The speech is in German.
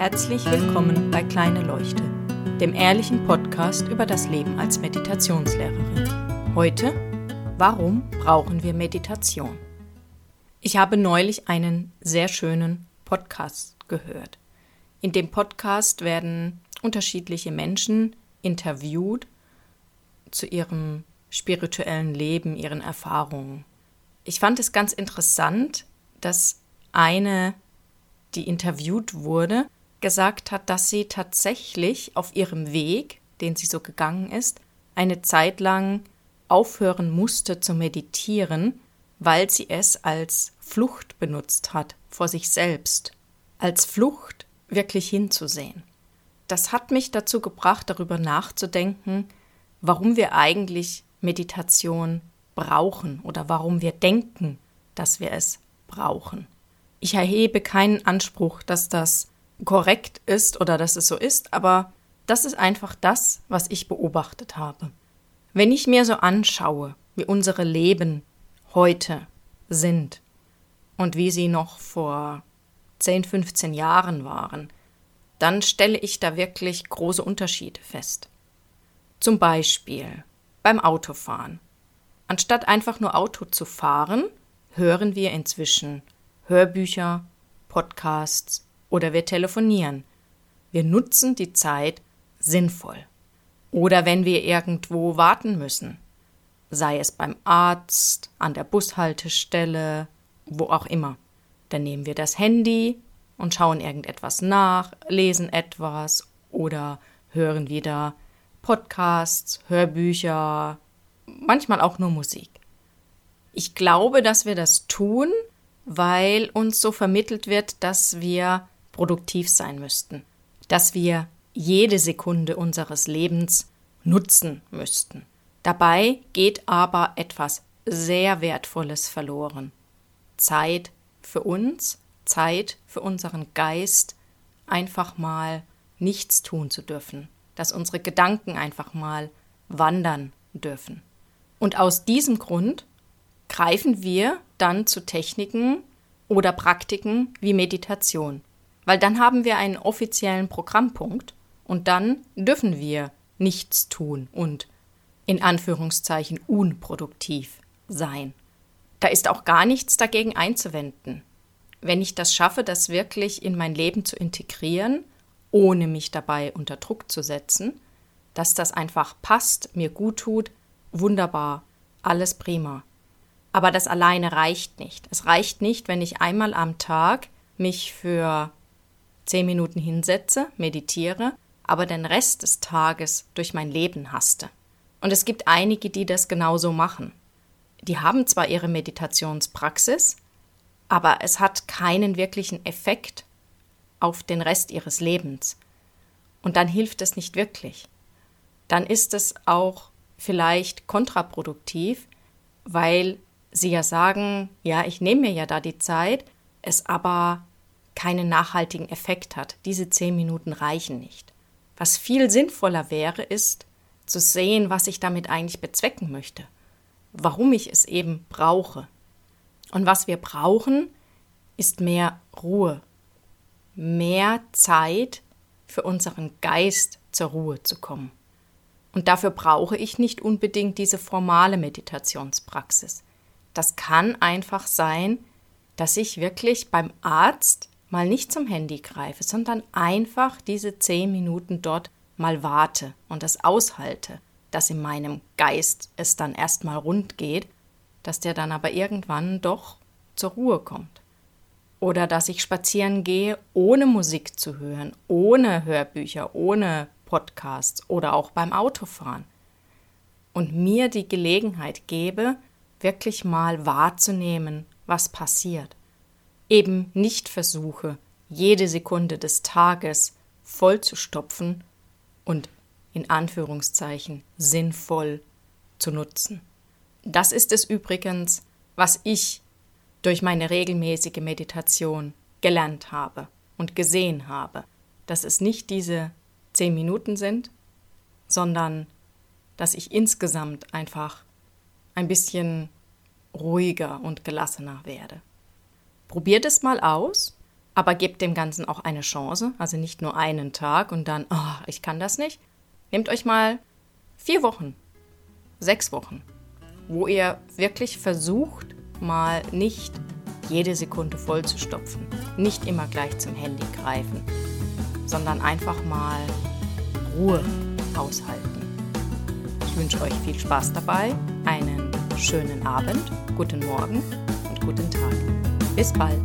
Herzlich willkommen bei Kleine Leuchte, dem ehrlichen Podcast über das Leben als Meditationslehrerin. Heute, warum brauchen wir Meditation? Ich habe neulich einen sehr schönen Podcast gehört. In dem Podcast werden unterschiedliche Menschen interviewt zu ihrem spirituellen Leben, ihren Erfahrungen. Ich fand es ganz interessant, dass eine, die interviewt wurde, gesagt hat, dass sie tatsächlich auf ihrem Weg, den sie so gegangen ist, eine Zeit lang aufhören musste zu meditieren, weil sie es als Flucht benutzt hat vor sich selbst, als Flucht wirklich hinzusehen. Das hat mich dazu gebracht, darüber nachzudenken, warum wir eigentlich Meditation brauchen oder warum wir denken, dass wir es brauchen. Ich erhebe keinen Anspruch, dass das korrekt ist oder dass es so ist, aber das ist einfach das, was ich beobachtet habe. Wenn ich mir so anschaue, wie unsere Leben heute sind und wie sie noch vor 10, 15 Jahren waren, dann stelle ich da wirklich große Unterschiede fest. Zum Beispiel beim Autofahren. Anstatt einfach nur Auto zu fahren, hören wir inzwischen Hörbücher, Podcasts oder wir telefonieren. Wir nutzen die Zeit sinnvoll. Oder wenn wir irgendwo warten müssen, sei es beim Arzt, an der Bushaltestelle, wo auch immer. Dann nehmen wir das Handy und schauen irgendetwas nach, lesen etwas oder hören wieder Podcasts, Hörbücher, manchmal auch nur Musik. Ich glaube, dass wir das tun, weil uns so vermittelt wird, dass wir produktiv sein müssten, dass wir jede Sekunde unseres Lebens nutzen müssten. Dabei geht aber etwas sehr Wertvolles verloren. Zeit für uns, Zeit für unseren Geist, einfach mal nichts tun zu dürfen, dass unsere Gedanken einfach mal wandern dürfen. Und aus diesem Grund greifen wir dann zu Techniken oder Praktiken wie Meditation weil dann haben wir einen offiziellen Programmpunkt und dann dürfen wir nichts tun und in Anführungszeichen unproduktiv sein. Da ist auch gar nichts dagegen einzuwenden. Wenn ich das schaffe, das wirklich in mein Leben zu integrieren, ohne mich dabei unter Druck zu setzen, dass das einfach passt, mir gut tut, wunderbar, alles prima. Aber das alleine reicht nicht. Es reicht nicht, wenn ich einmal am Tag mich für zehn Minuten hinsetze, meditiere, aber den Rest des Tages durch mein Leben haste. Und es gibt einige, die das genauso machen. Die haben zwar ihre Meditationspraxis, aber es hat keinen wirklichen Effekt auf den Rest ihres Lebens. Und dann hilft es nicht wirklich. Dann ist es auch vielleicht kontraproduktiv, weil sie ja sagen, ja, ich nehme mir ja da die Zeit, es aber keinen nachhaltigen Effekt hat. Diese zehn Minuten reichen nicht. Was viel sinnvoller wäre, ist zu sehen, was ich damit eigentlich bezwecken möchte, warum ich es eben brauche. Und was wir brauchen, ist mehr Ruhe, mehr Zeit für unseren Geist zur Ruhe zu kommen. Und dafür brauche ich nicht unbedingt diese formale Meditationspraxis. Das kann einfach sein, dass ich wirklich beim Arzt mal nicht zum Handy greife, sondern einfach diese zehn Minuten dort mal warte und es aushalte, dass in meinem Geist es dann erstmal rund geht, dass der dann aber irgendwann doch zur Ruhe kommt. Oder dass ich spazieren gehe, ohne Musik zu hören, ohne Hörbücher, ohne Podcasts oder auch beim Autofahren. Und mir die Gelegenheit gebe, wirklich mal wahrzunehmen, was passiert eben nicht versuche, jede Sekunde des Tages vollzustopfen und in Anführungszeichen sinnvoll zu nutzen. Das ist es übrigens, was ich durch meine regelmäßige Meditation gelernt habe und gesehen habe, dass es nicht diese zehn Minuten sind, sondern dass ich insgesamt einfach ein bisschen ruhiger und gelassener werde. Probiert es mal aus. Aber gebt dem Ganzen auch eine Chance, also nicht nur einen Tag und dann, oh, ich kann das nicht. Nehmt euch mal vier Wochen, sechs Wochen, wo ihr wirklich versucht, mal nicht jede Sekunde voll zu stopfen, nicht immer gleich zum Handy greifen, sondern einfach mal Ruhe aushalten. Ich wünsche euch viel Spaß dabei, einen schönen Abend, guten Morgen und guten Tag. Bis bald.